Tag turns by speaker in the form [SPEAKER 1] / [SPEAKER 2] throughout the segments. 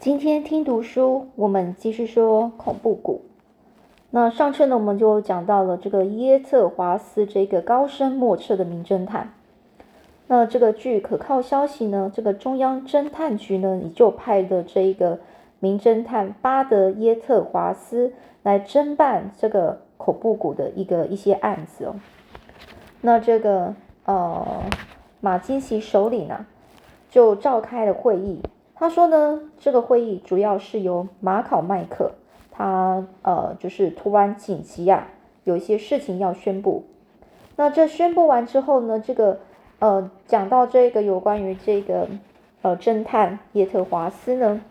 [SPEAKER 1] 今天听读书，我们继续说恐怖谷。那上次呢，我们就讲到了这个耶特华斯这个高深莫测的名侦探。那这个据可靠消息呢，这个中央侦探局呢，也就派的这一个名侦探巴德耶特华斯来侦办这个恐怖谷的一个一些案子哦。那这个呃马金奇首领啊，就召开了会议。他说呢，这个会议主要是由马考麦克，他呃就是突然紧急啊，有一些事情要宣布。那这宣布完之后呢，这个呃讲到这个有关于这个呃侦探叶特华斯呢，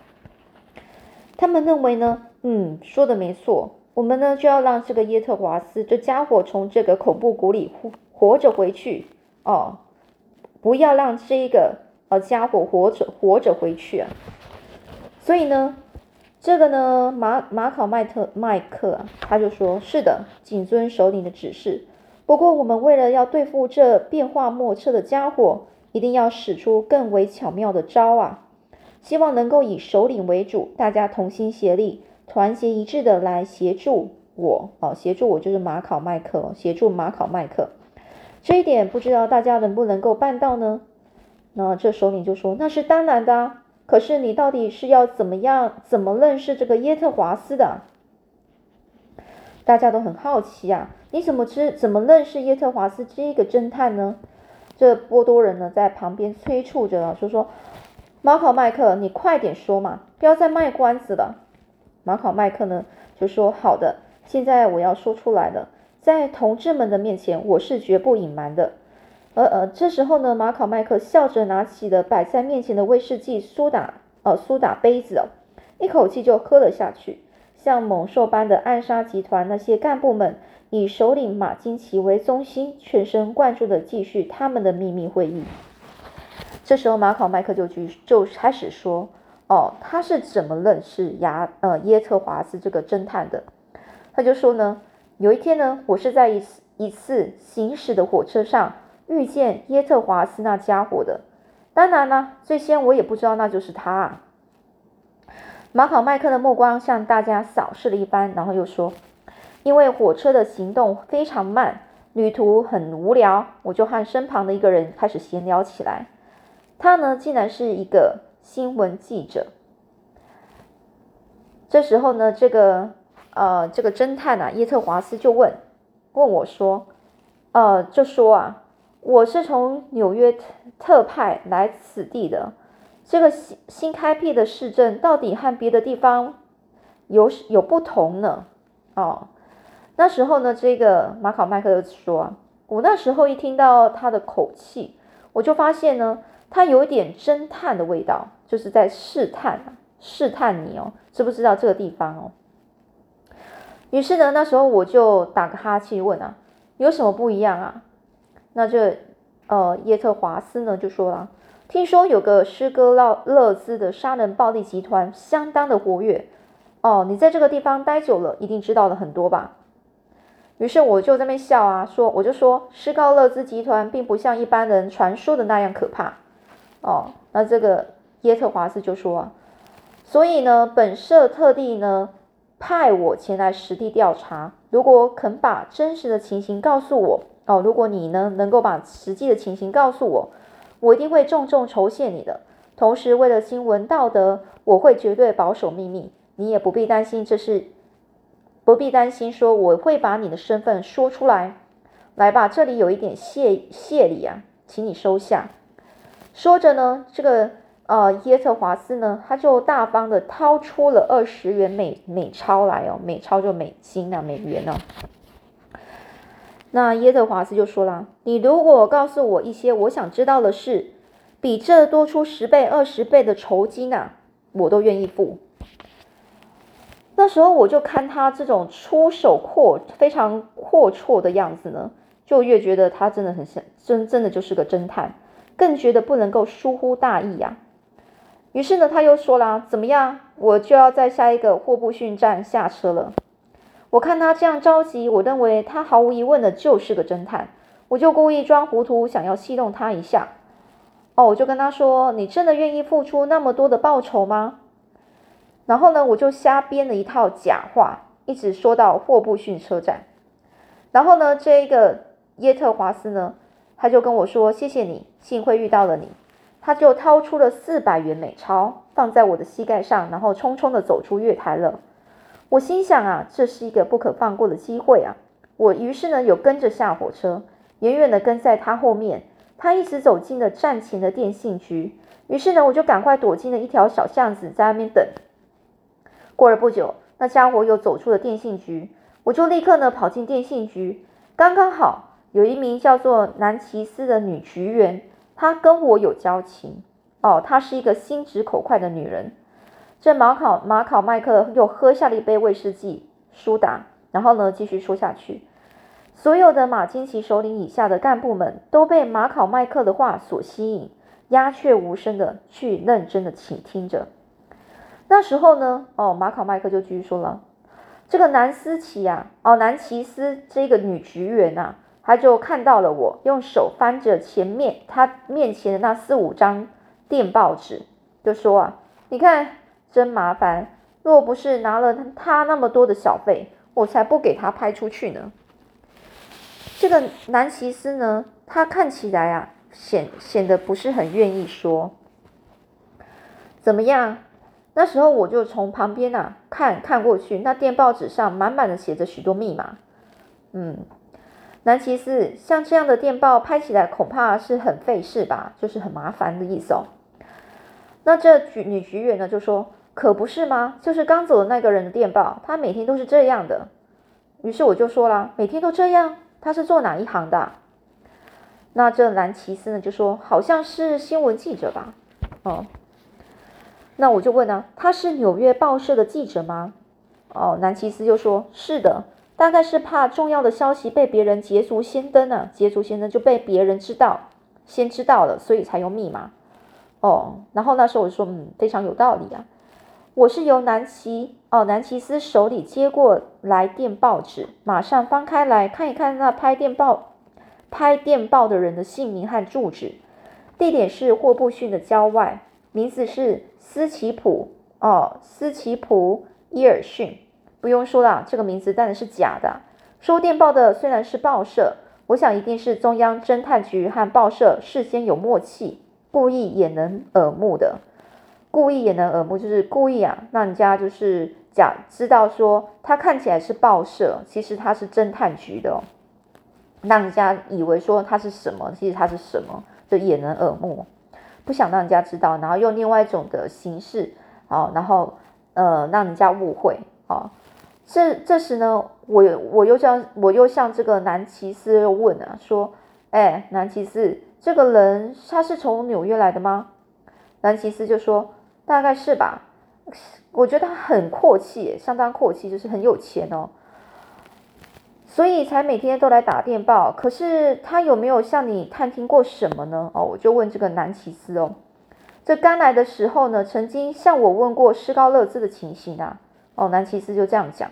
[SPEAKER 1] 他们认为呢，嗯，说的没错，我们呢就要让这个叶特华斯这家伙从这个恐怖谷里活活着回去哦，不要让这个。呃，家伙活着活着回去啊！所以呢，这个呢，马马考麦特麦克啊，他就说：“是的，谨遵首领的指示。不过，我们为了要对付这变化莫测的家伙，一定要使出更为巧妙的招啊！希望能够以首领为主，大家同心协力，团结一致的来协助我哦，协助我就是马考麦克，协助马考麦克。这一点不知道大家能不能够办到呢？”那这首领就说：“那是当然的，可是你到底是要怎么样，怎么认识这个耶特华斯的？大家都很好奇啊，你怎么知，怎么认识耶特华斯这个侦探呢？”这波多人呢在旁边催促着，就说：“马考麦克，你快点说嘛，不要再卖关子了。”马考麦克呢就说：“好的，现在我要说出来了，在同志们的面前，我是绝不隐瞒的。”而呃，这时候呢，马考麦克笑着拿起了摆在面前的威士忌苏打呃苏打杯子，一口气就喝了下去。像猛兽般的暗杀集团那些干部们，以首领马金奇为中心，全神贯注的继续他们的秘密会议。这时候，马考麦克就去就开始说：“哦，他是怎么认识牙呃耶特华斯这个侦探的？”他就说呢：“有一天呢，我是在一次一次行驶的火车上。”遇见耶特华斯那家伙的，当然呢，最先我也不知道那就是他。啊马考麦克的目光向大家扫视了一番，然后又说：“因为火车的行动非常慢，旅途很无聊，我就和身旁的一个人开始闲聊起来。他呢，竟然是一个新闻记者。这时候呢，这个呃，这个侦探啊，耶特华斯就问问我说：呃，就说啊。”我是从纽约特派来此地的，这个新新开辟的市镇到底和别的地方有有不同呢？哦，那时候呢，这个马考麦克说，我那时候一听到他的口气，我就发现呢，他有一点侦探的味道，就是在试探试探你哦，知不知道这个地方哦？于是呢，那时候我就打个哈欠问啊，有什么不一样啊？那这，呃，耶特华斯呢就说了，听说有个施哥勒勒兹的杀人暴力集团相当的活跃，哦，你在这个地方待久了，一定知道了很多吧？于是我就在那边笑啊，说我就说施高勒兹集团并不像一般人传说的那样可怕，哦，那这个耶特华斯就说，所以呢，本社特地呢派我前来实地调查，如果肯把真实的情形告诉我。哦，如果你呢能够把实际的情形告诉我，我一定会重重酬谢你的。同时，为了新闻道德，我会绝对保守秘密。你也不必担心，这是不必担心说我会把你的身份说出来。来吧，这里有一点谢谢礼啊，请你收下。说着呢，这个呃耶特华斯呢，他就大方的掏出了二十元美美钞来哦，美钞就美金啊，美元呢。那耶特华斯就说了：“你如果告诉我一些我想知道的事，比这多出十倍、二十倍的酬金啊，我都愿意付。”那时候我就看他这种出手阔、非常阔绰的样子呢，就越觉得他真的很像真，真的就是个侦探，更觉得不能够疏忽大意呀。于是呢，他又说了：“怎么样？我就要在下一个霍布逊站下车了。”我看他这样着急，我认为他毫无疑问的就是个侦探。我就故意装糊涂，想要戏弄他一下。哦，我就跟他说：“你真的愿意付出那么多的报酬吗？”然后呢，我就瞎编了一套假话，一直说到霍布逊车站。然后呢，这一个耶特华斯呢，他就跟我说：“谢谢你，幸亏遇到了你。”他就掏出了四百元美钞，放在我的膝盖上，然后匆匆的走出月台了。我心想啊，这是一个不可放过的机会啊！我于是呢，有跟着下火车，远远的跟在他后面。他一直走进了站前的电信局，于是呢，我就赶快躲进了一条小巷子，在那边等。过了不久，那家伙又走出了电信局，我就立刻呢跑进电信局。刚刚好有一名叫做南奇斯的女局员。她跟我有交情哦，她是一个心直口快的女人。这马考马考麦克又喝下了一杯威士忌苏打，然后呢继续说下去。所有的马金奇首领以下的干部们都被马考麦克的话所吸引，鸦雀无声的去认真的倾听着。那时候呢，哦，马考麦克就继续说了，这个南斯奇呀，哦，南奇斯这个女职员呐。他就看到了我，用手翻着前面他面前的那四五张电报纸，就说啊，你看真麻烦，若不是拿了他那么多的小费，我才不给他拍出去呢。这个南奇斯呢，他看起来啊，显显得不是很愿意说。怎么样？那时候我就从旁边啊看看过去，那电报纸上满满的写着许多密码，嗯。南其斯，像这样的电报拍起来恐怕是很费事吧，就是很麻烦的意思哦。那这局女局员呢就说：“可不是吗？就是刚走的那个人的电报，他每天都是这样的。”于是我就说了：“每天都这样？他是做哪一行的？”那这南奇斯呢就说：“好像是新闻记者吧。”哦，那我就问呢：“他是纽约报社的记者吗？”哦，南奇斯就说：“是的。”大概是怕重要的消息被别人捷足先登呢，捷足先登就被别人知道，先知道了，所以才用密码。哦，然后那时候我就说，嗯，非常有道理啊。我是由南奇哦，南奇斯手里接过来电报纸，马上翻开来看一看那拍电报拍电报的人的姓名和住址，地点是霍布逊的郊外，名字是斯奇普哦，斯奇普伊尔逊。不用说了，这个名字当然是假的。收电报的虽然是报社，我想一定是中央侦探局和报社事先有默契，故意掩人耳目的。故意掩人耳目就是故意啊，让人家就是假知道说他看起来是报社，其实他是侦探局的，让人家以为说他是什么，其实他是什么，就掩人耳目，不想让人家知道，然后用另外一种的形式，好，然后呃让人家误会，好。这这时呢，我我又向我又向这个南奇斯问啊，说，哎，南奇斯，这个人他是从纽约来的吗？南奇斯就说，大概是吧。我觉得他很阔气，相当阔气，就是很有钱哦，所以才每天都来打电报。可是他有没有向你探听过什么呢？哦，我就问这个南奇斯哦，这刚来的时候呢，曾经向我问过施高勒兹的情形啊。哦，南奇斯就这样讲。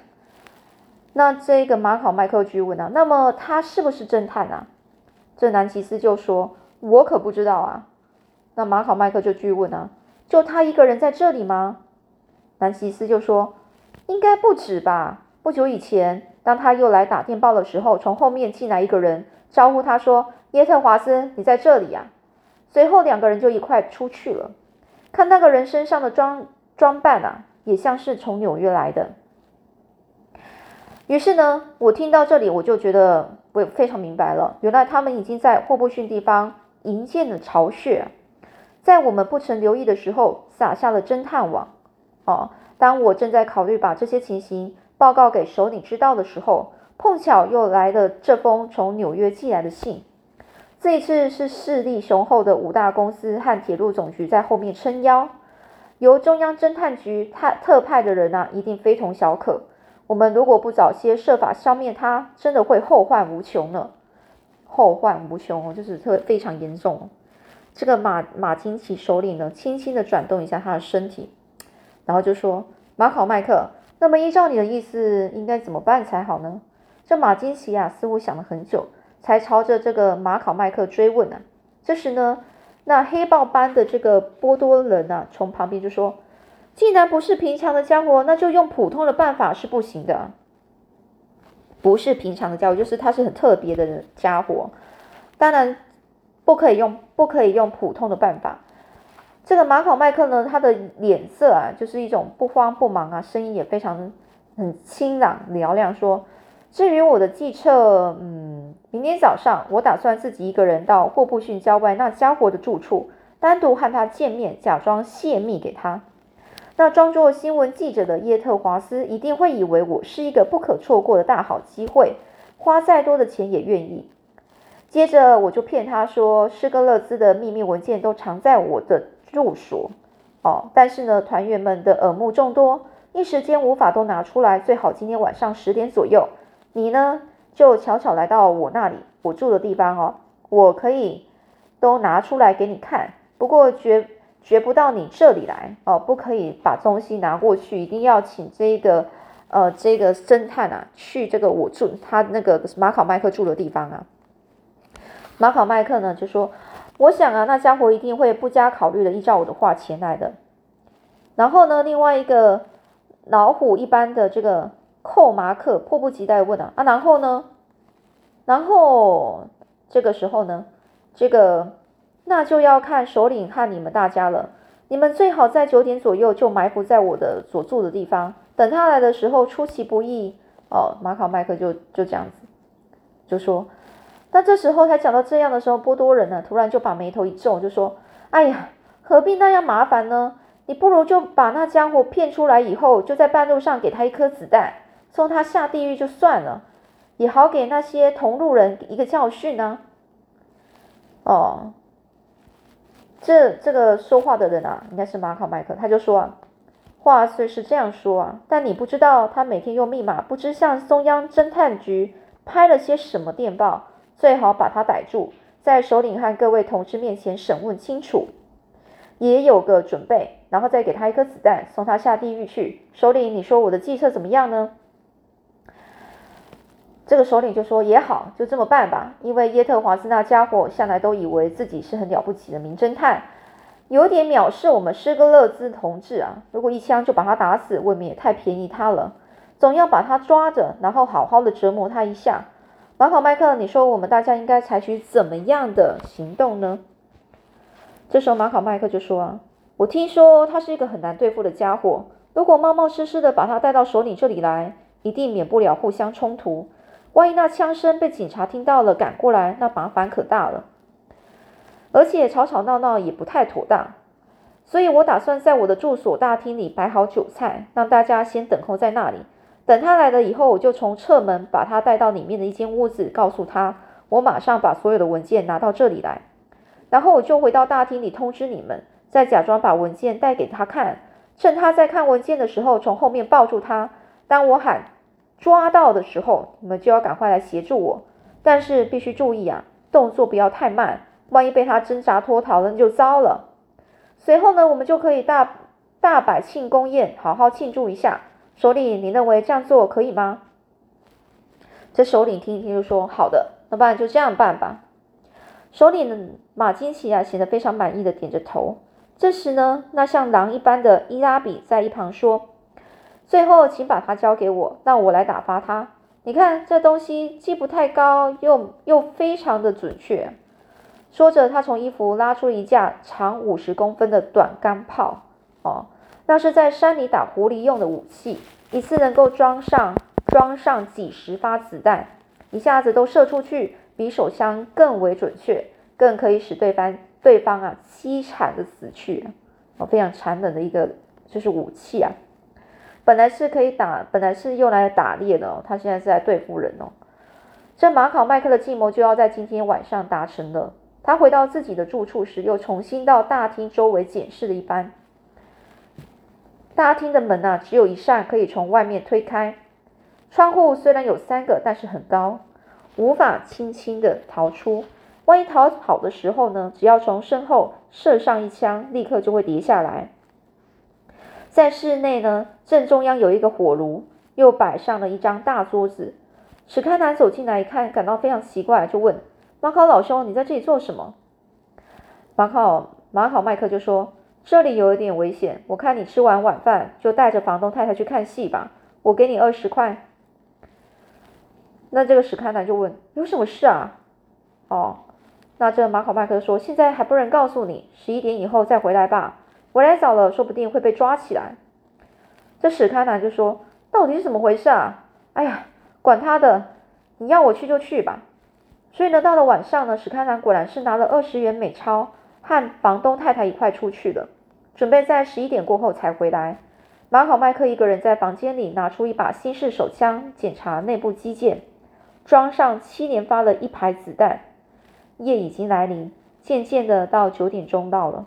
[SPEAKER 1] 那这个马考麦克居问啊，那么他是不是侦探啊？这南奇斯就说：“我可不知道啊。”那马考麦克就继续问啊：“就他一个人在这里吗？”南奇斯就说：“应该不止吧。不久以前，当他又来打电报的时候，从后面进来一个人，招呼他说：‘耶特华斯，你在这里呀。’随后两个人就一块出去了。看那个人身上的装装扮啊，也像是从纽约来的。”于是呢，我听到这里，我就觉得我非常明白了。原来他们已经在霍布逊地方营建了巢穴，在我们不曾留意的时候撒下了侦探网。哦，当我正在考虑把这些情形报告给首领知道的时候，碰巧又来了这封从纽约寄来的信。这一次是势力雄厚的五大公司和铁路总局在后面撑腰，由中央侦探局特特派的人啊，一定非同小可。我们如果不早些设法消灭他，真的会后患无穷呢。后患无穷，就是特非常严重。这个马马金奇首领呢，轻轻的转动一下他的身体，然后就说：“马考麦克，那么依照你的意思，应该怎么办才好呢？”这马金奇啊，似乎想了很久，才朝着这个马考麦克追问呢。这时呢，那黑豹般的这个波多人啊，从旁边就说。既然不是平常的家伙，那就用普通的办法是不行的。不是平常的家伙，就是他是很特别的家伙，当然不可以用不可以用普通的办法。这个马考麦克呢，他的脸色啊，就是一种不慌不忙啊，声音也非常很清朗嘹亮，说：“至于我的计策，嗯，明天早上我打算自己一个人到霍布逊郊外那家伙的住处，单独和他见面，假装泄密给他。那装作新闻记者的耶特华斯一定会以为我是一个不可错过的大好机会，花再多的钱也愿意。接着我就骗他说，施格勒兹的秘密文件都藏在我的。”住所哦，但是呢，团员们的耳目众多，一时间无法都拿出来。最好今天晚上十点左右，你呢就悄悄来到我那里，我住的地方哦，我可以都拿出来给你看。不过绝绝不到你这里来哦，不可以把东西拿过去，一定要请这个呃这个侦探啊去这个我住他那个马考麦克住的地方啊。马考麦克呢就说。我想啊，那家伙一定会不加考虑的依照我的话前来的。然后呢，另外一个老虎一般的这个寇马克迫不及待问啊啊，然后呢？然后这个时候呢，这个那就要看首领和你们大家了。你们最好在九点左右就埋伏在我的所住的地方，等他来的时候出其不意哦。马考麦克就就这样子就说。那这时候才讲到这样的时候，波多人呢突然就把眉头一皱，就说：“哎呀，何必那样麻烦呢？你不如就把那家伙骗出来以后，就在半路上给他一颗子弹，送他下地狱就算了，也好给那些同路人一个教训呢。”哦，这这个说话的人啊，应该是马考麦克，他就说：“话虽是这样说啊，但你不知道他每天用密码，不知向中央侦探局拍了些什么电报。”最好把他逮住，在首领和各位同志面前审问清楚，也有个准备，然后再给他一颗子弹，送他下地狱去。首领，你说我的计策怎么样呢？这个首领就说也好，就这么办吧。因为耶特华斯那家伙向来都以为自己是很了不起的名侦探，有点藐视我们施格勒兹同志啊。如果一枪就把他打死，未免也太便宜他了。总要把他抓着，然后好好的折磨他一下。马考麦克，你说我们大家应该采取怎么样的行动呢？这时候马考麦克就说：“啊，我听说他是一个很难对付的家伙，如果冒冒失失的把他带到首领这里来，一定免不了互相冲突。万一那枪声被警察听到了，赶过来，那麻烦可大了。而且吵吵闹闹也不太妥当，所以我打算在我的住所大厅里摆好酒菜，让大家先等候在那里。”等他来了以后，我就从侧门把他带到里面的一间屋子，告诉他我马上把所有的文件拿到这里来。然后我就回到大厅里通知你们，再假装把文件带给他看。趁他在看文件的时候，从后面抱住他。当我喊抓到的时候，你们就要赶快来协助我。但是必须注意啊，动作不要太慢，万一被他挣扎脱逃了，那就糟了。随后呢，我们就可以大大摆庆功宴，好好庆祝一下。首领，你认为这样做可以吗？这首领听一听就说：“好的，那不然就这样办吧。”首领马金奇啊，显得非常满意的点着头。这时呢，那像狼一般的伊拉比在一旁说：“最后，请把它交给我，让我来打发他。你看，这东西既不太高，又又非常的准确。”说着，他从衣服拉出一架长五十公分的短钢炮。哦。那是在山里打狐狸用的武器，一次能够装上装上几十发子弹，一下子都射出去，比手枪更为准确，更可以使对方对方啊凄惨的死去，哦，非常残忍的一个就是武器啊。本来是可以打，本来是用来打猎的哦，他现在是在对付人哦。这马考麦克的计谋就要在今天晚上达成了。他回到自己的住处时，又重新到大厅周围检视了一番。大厅的门啊，只有一扇可以从外面推开。窗户虽然有三个，但是很高，无法轻轻的逃出。万一逃跑的时候呢，只要从身后射上一枪，立刻就会跌下来。在室内呢，正中央有一个火炉，又摆上了一张大桌子。史开南走进来一看，感到非常奇怪，就问马考老兄：“你在这里做什么？”马考马考麦克就说。这里有一点危险，我看你吃完晚饭就带着房东太太去看戏吧。我给你二十块。”那这个史堪南就问：“有什么事啊？”哦，那这马考麦克说：“现在还不能告诉你，十一点以后再回来吧。回来早了，说不定会被抓起来。”这史堪南就说：“到底是怎么回事啊？哎呀，管他的，你要我去就去吧。”所以呢，到了晚上呢，史堪南果然是拿了二十元美钞，和房东太太一块出去了，准备在十一点过后才回来。马考麦克一个人在房间里拿出一把新式手枪，检查内部机件。装上七连发的一排子弹，夜已经来临，渐渐的到九点钟到了。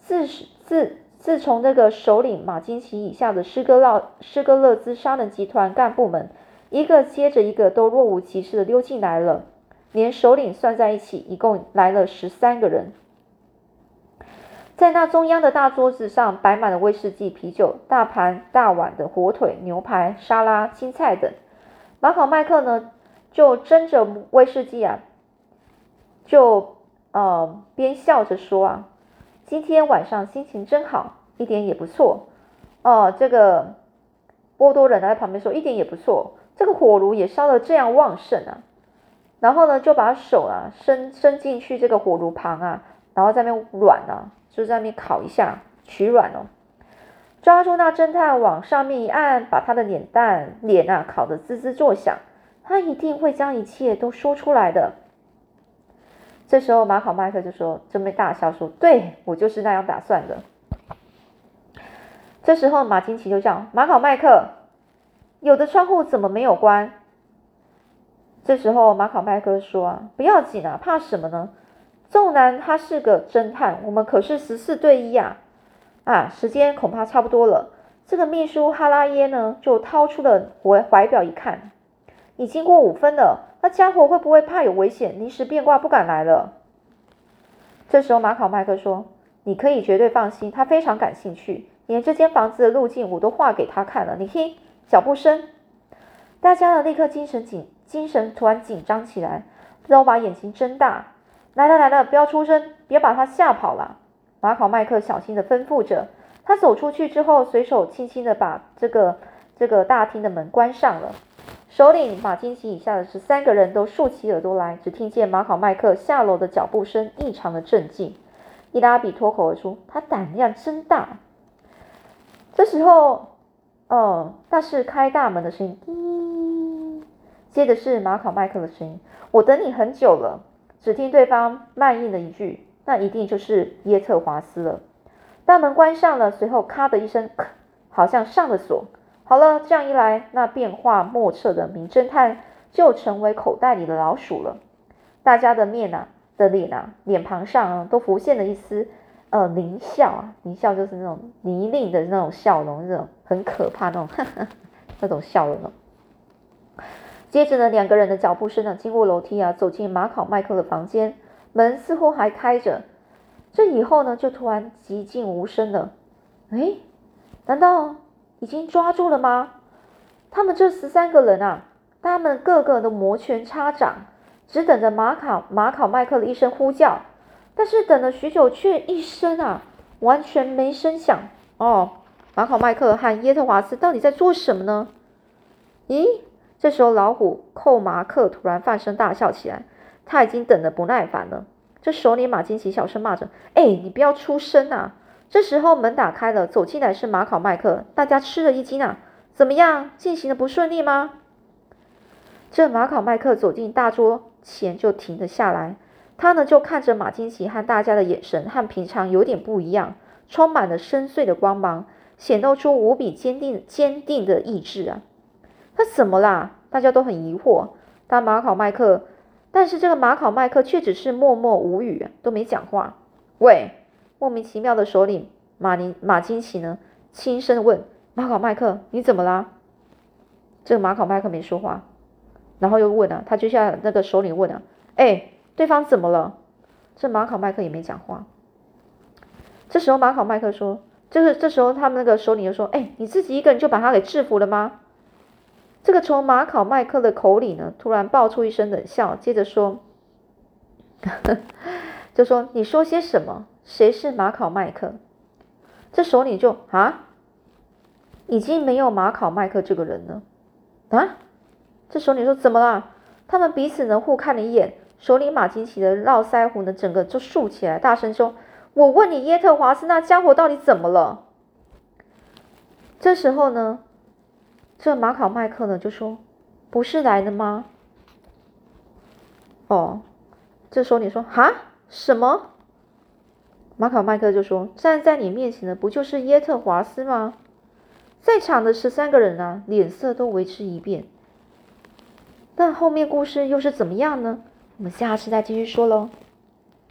[SPEAKER 1] 自自自从那个首领马金奇以下的施格勒施格勒兹杀人集团干部们，一个接着一个都若无其事的溜进来了，连首领算在一起，一共来了十三个人。在那中央的大桌子上摆满了。威士忌、啤酒、大盘大碗的火腿、牛排、沙拉、青菜等。马考麦克呢？就斟着威士忌啊，就呃边笑着说啊，今天晚上心情真好，一点也不错哦。这个波多人在旁边说一点也不错，这个火炉也烧得这样旺盛啊。然后呢，就把手啊伸伸进去这个火炉旁啊，然后在那边软啊，就在那边烤一下取软哦。抓住那侦探往上面一按，把他的脸蛋脸啊烤得滋滋作响。他一定会将一切都说出来的。这时候，马考麦克就说：“准备大笑，说，对我就是那样打算的。”这时候，马金奇就叫马考麦克：“有的窗户怎么没有关？”这时候，马考麦克说：“啊，不要紧啊，怕什么呢？纵然他是个侦探，我们可是十四对一啊！啊，时间恐怕差不多了。”这个秘书哈拉耶呢，就掏出了怀怀表一看。已经过五分了，那家伙会不会怕有危险，临时变卦不敢来了？这时候马考麦克说：“你可以绝对放心，他非常感兴趣，连这间房子的路径我都画给他看了。你听，脚步声。”大家呢立刻精神紧，精神突然紧张起来，都把眼睛睁大。来了来了，不要出声，别把他吓跑了。马考麦克小心的吩咐着。他走出去之后，随手轻轻的把这个这个大厅的门关上了。首领马金奇以下的十三个人都竖起耳朵来，只听见马考麦克下楼的脚步声异常的镇静。伊拉比脱口而出：“他胆量真大。”这时候，哦，那是开大门的声音。接着是马考麦克的声音：“我等你很久了。”只听对方慢应了一句：“那一定就是耶特华斯了。”大门关上了，随后咔的一声，好像上了锁。好了，这样一来，那变化莫测的名侦探就成为口袋里的老鼠了。大家的面呐，的脸呐，脸庞上都浮现了一丝呃狞笑啊，狞笑就是那种泥泞的那种笑容，那种很可怕那种 那种笑容。接着呢，两个人的脚步声呢，经过楼梯啊，走进马考麦克的房间，门似乎还开着。这以后呢，就突然寂静无声了。哎，难道？已经抓住了吗？他们这十三个人啊，他们个个都摩拳擦掌，只等着马考马考麦克的一声呼叫。但是等了许久，却一声啊，完全没声响。哦，马考麦克和耶特华斯到底在做什么呢？咦，这时候老虎寇马克突然放声大笑起来，他已经等得不耐烦了。这首领马金奇小声骂着：“哎，你不要出声啊！”这时候门打开了，走进来是马考麦克，大家吃了一惊啊！怎么样，进行的不顺利吗？这马考麦克走进大桌前就停了下来，他呢就看着马金奇和大家的眼神和平常有点不一样，充满了深邃的光芒，显露出无比坚定坚定的意志啊！他怎么啦？大家都很疑惑。但马考麦克，但是这个马考麦克却只是默默无语，都没讲话。喂！莫名其妙的首领马尼马金奇呢，轻声问马考麦克：“你怎么啦？”这个马考麦克没说话，然后又问啊，他就像那个首领问啊：“哎，对方怎么了？”这马考麦克也没讲话。这时候马考麦克说：“就是这时候他们那个首领就说：‘哎，你自己一个人就把他给制服了吗？’”这个从马考麦克的口里呢，突然爆出一声冷笑，接着说：“ 就说你说些什么？”谁是马考麦克？这首领就啊，已经没有马考麦克这个人了啊。这首领说怎么了？他们彼此呢互看了一眼，首领马金奇的络腮胡呢整个就竖起来，大声说：“我问你，耶特华斯那家伙到底怎么了？”这时候呢，这马考麦克呢就说：“不是来的吗？”哦，这时候你说：“哈，什么？”马考麦克就说：“站在你面前的不就是耶特华斯吗？”在场的十三个人啊，脸色都为之一变。那后面故事又是怎么样呢？我们下次再继续说喽。